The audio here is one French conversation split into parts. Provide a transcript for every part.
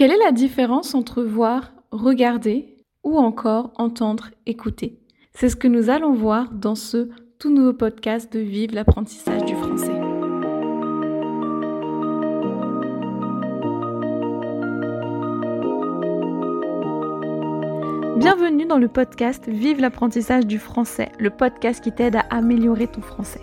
Quelle est la différence entre voir, regarder ou encore entendre, écouter? C'est ce que nous allons voir dans ce tout nouveau podcast de Vive l'apprentissage du français. Bienvenue dans le podcast Vive l'apprentissage du français, le podcast qui t'aide à améliorer ton français.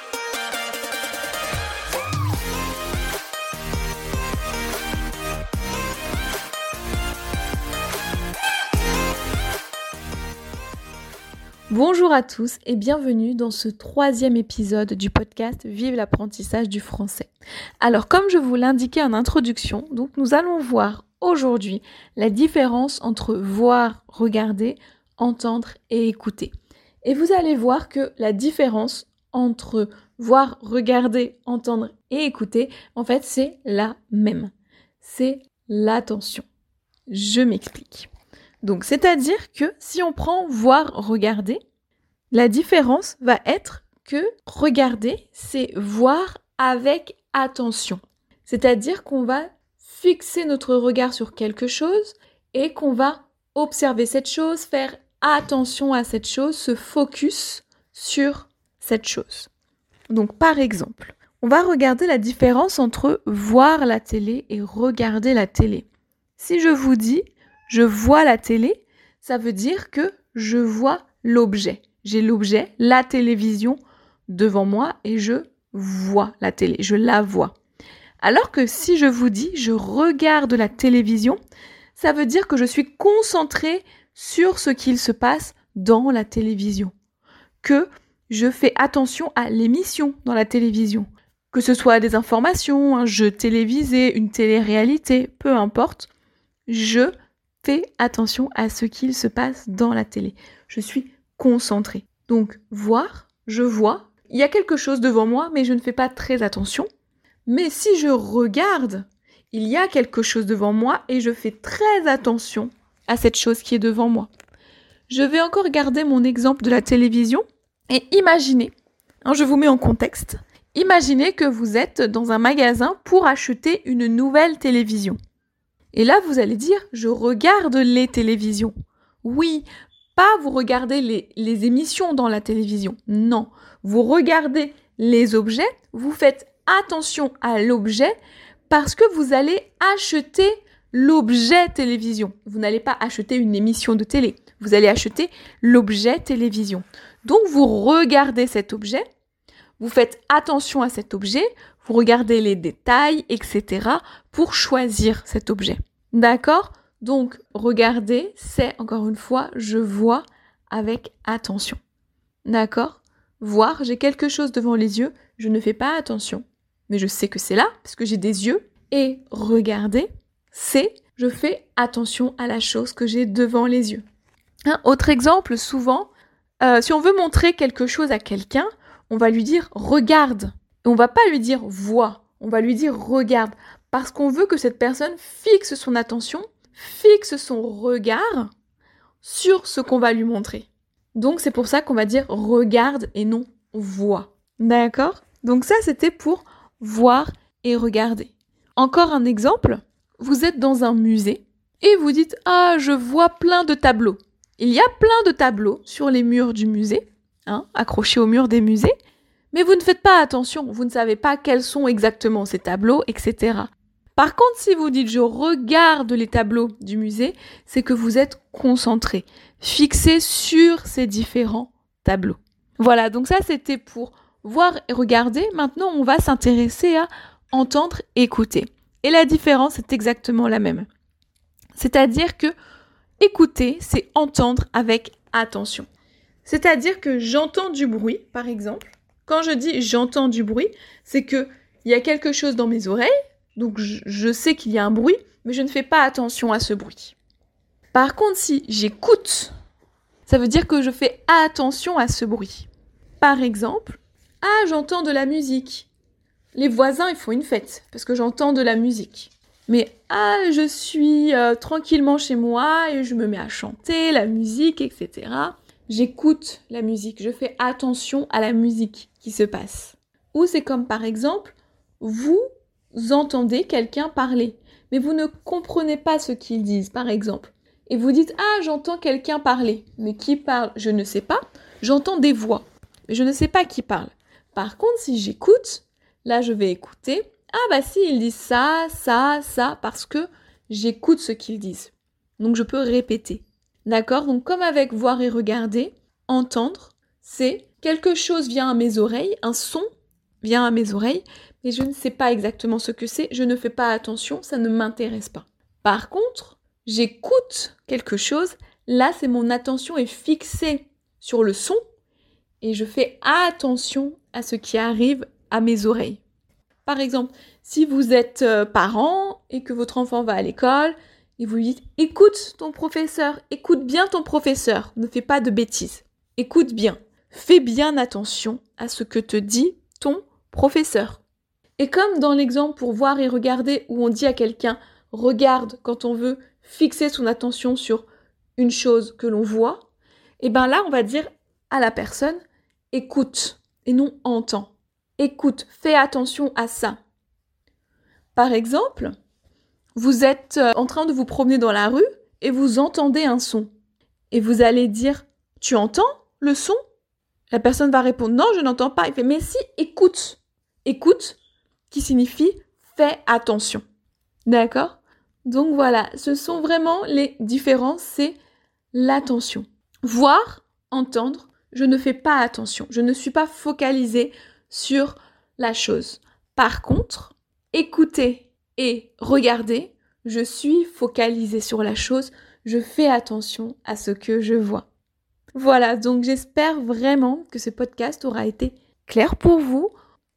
Bonjour à tous et bienvenue dans ce troisième épisode du podcast Vive l'apprentissage du français. Alors comme je vous l'indiquais en introduction, donc nous allons voir aujourd'hui la différence entre voir, regarder, entendre et écouter. Et vous allez voir que la différence entre voir, regarder, entendre et écouter, en fait c'est la même. C'est l'attention. Je m'explique. Donc, c'est-à-dire que si on prend voir, regarder, la différence va être que regarder, c'est voir avec attention. C'est-à-dire qu'on va fixer notre regard sur quelque chose et qu'on va observer cette chose, faire attention à cette chose, se focus sur cette chose. Donc, par exemple, on va regarder la différence entre voir la télé et regarder la télé. Si je vous dis je vois la télé, ça veut dire que je vois l'objet. J'ai l'objet, la télévision, devant moi et je vois la télé, je la vois. Alors que si je vous dis je regarde la télévision, ça veut dire que je suis concentré sur ce qu'il se passe dans la télévision. Que je fais attention à l'émission dans la télévision. Que ce soit des informations, un jeu télévisé, une télé-réalité, peu importe. Je fais attention à ce qu'il se passe dans la télé. Je suis concentré. Donc, voir, je vois, il y a quelque chose devant moi, mais je ne fais pas très attention. Mais si je regarde, il y a quelque chose devant moi et je fais très attention à cette chose qui est devant moi. Je vais encore garder mon exemple de la télévision et imaginez, hein, je vous mets en contexte, imaginez que vous êtes dans un magasin pour acheter une nouvelle télévision. Et là, vous allez dire, je regarde les télévisions. Oui, vous regardez les émissions dans la télévision. Non, vous regardez les objets, vous faites attention à l'objet parce que vous allez acheter l'objet télévision. Vous n'allez pas acheter une émission de télé, vous allez acheter l'objet télévision. Donc vous regardez cet objet, vous faites attention à cet objet, vous regardez les détails, etc. pour choisir cet objet. D'accord? Donc, regarder, c'est encore une fois, je vois avec attention. D'accord? Voir, j'ai quelque chose devant les yeux, je ne fais pas attention. Mais je sais que c'est là, parce que j'ai des yeux. Et regarder, c'est, je fais attention à la chose que j'ai devant les yeux. Un autre exemple, souvent, euh, si on veut montrer quelque chose à quelqu'un, on va lui dire regarde. Et on va pas lui dire vois, on va lui dire regarde. Parce qu'on veut que cette personne fixe son attention, fixe son regard sur ce qu'on va lui montrer. Donc c'est pour ça qu'on va dire regarde et non vois. D'accord? Donc ça c'était pour voir et regarder. Encore un exemple, vous êtes dans un musée et vous dites Ah, je vois plein de tableaux. Il y a plein de tableaux sur les murs du musée, hein, accrochés au mur des musées, mais vous ne faites pas attention, vous ne savez pas quels sont exactement ces tableaux, etc. Par contre, si vous dites je regarde les tableaux du musée, c'est que vous êtes concentré, fixé sur ces différents tableaux. Voilà, donc ça c'était pour voir et regarder. Maintenant, on va s'intéresser à entendre et écouter. Et la différence est exactement la même. C'est-à-dire que écouter, c'est entendre avec attention. C'est-à-dire que j'entends du bruit, par exemple. Quand je dis j'entends du bruit, c'est que il y a quelque chose dans mes oreilles, donc je, sais qu'il y a un bruit, mais je ne fais pas attention à ce bruit. Par contre, si j'écoute, ça veut dire que je fais attention à ce bruit. Par exemple, Ah, j'entends de la musique. Les voisins, ils font une fête parce que j'entends de la musique. Mais ah, je suis euh, tranquillement chez moi et je me mets à chanter la musique, etc. J'écoute la musique, je fais attention à la musique qui se passe. Ou c'est comme par exemple, vous entendez quelqu'un parler, mais vous ne comprenez pas ce qu'ils disent, par exemple. Et vous dites, ah, j'entends quelqu'un parler. Mais qui parle? Je ne sais pas. J'entends des voix, mais je ne sais pas qui parle. Par contre, si j'écoute, là, je vais écouter. Ah, bah si, ils disent ça, ça, ça, parce que j'écoute ce qu'ils disent. Donc, je peux répéter. D'accord? Donc, comme avec voir et regarder, entendre, c'est quelque chose vient à mes oreilles, un son vient à mes oreilles, mais je ne sais pas exactement ce que c'est, je ne fais pas attention, ça ne m'intéresse pas. Par contre, j'écoute quelque chose, là c'est mon attention est fixée sur le son et je fais attention à ce qui arrive à mes oreilles. Par exemple, si vous êtes euh, parent et que votre enfant va à l'école et vous lui dites écoute ton professeur, écoute bien ton professeur, ne fais pas de bêtises, écoute bien, fais bien attention à ce que te dit ton professeur. Et comme dans l'exemple pour voir et regarder où on dit à quelqu'un regarde quand on veut fixer son attention sur une chose que l'on voit, et eh bien là on va dire à la personne écoute et non entend. Écoute, fais attention à ça. Par exemple, vous êtes euh, en train de vous promener dans la rue et vous entendez un son. Et vous allez dire Tu entends le son? La personne va répondre Non, je n'entends pas. Il fait Mais si, écoute. Écoute, qui signifie fais attention. D'accord? Donc voilà, ce sont vraiment les différences, c'est l'attention. Voir, entendre, je ne fais pas attention, je ne suis pas focalisée sur la chose. Par contre, écouter et regarder, je suis focalisée sur la chose, je fais attention à ce que je vois. Voilà, donc j'espère vraiment que ce podcast aura été clair pour vous.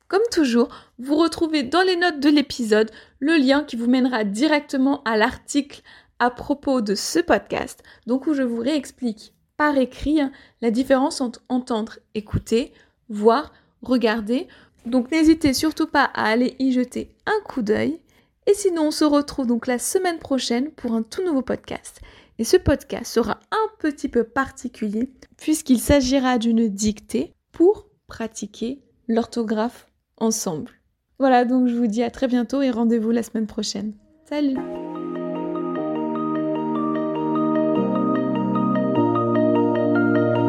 Comme toujours, vous retrouvez dans les notes de l'épisode le lien qui vous mènera directement à l'article à propos de ce podcast, donc où je vous réexplique par écrit la différence entre entendre, écouter, voir, regarder. Donc n'hésitez surtout pas à aller y jeter un coup d'œil. Et sinon, on se retrouve donc la semaine prochaine pour un tout nouveau podcast. Et ce podcast sera un petit peu particulier puisqu'il s'agira d'une dictée pour pratiquer l'orthographe Voilà, donc je vous dis à très bientôt et rendez-vous la semaine prochaine. Salut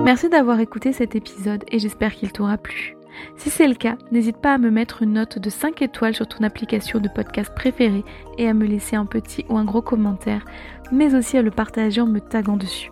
Merci d'avoir écouté cet épisode et j'espère qu'il t'aura plu. Si c'est le cas, n'hésite pas à me mettre une note de 5 étoiles sur ton application de podcast préférée et à me laisser un petit ou un gros commentaire, mais aussi à le partager en me taguant dessus.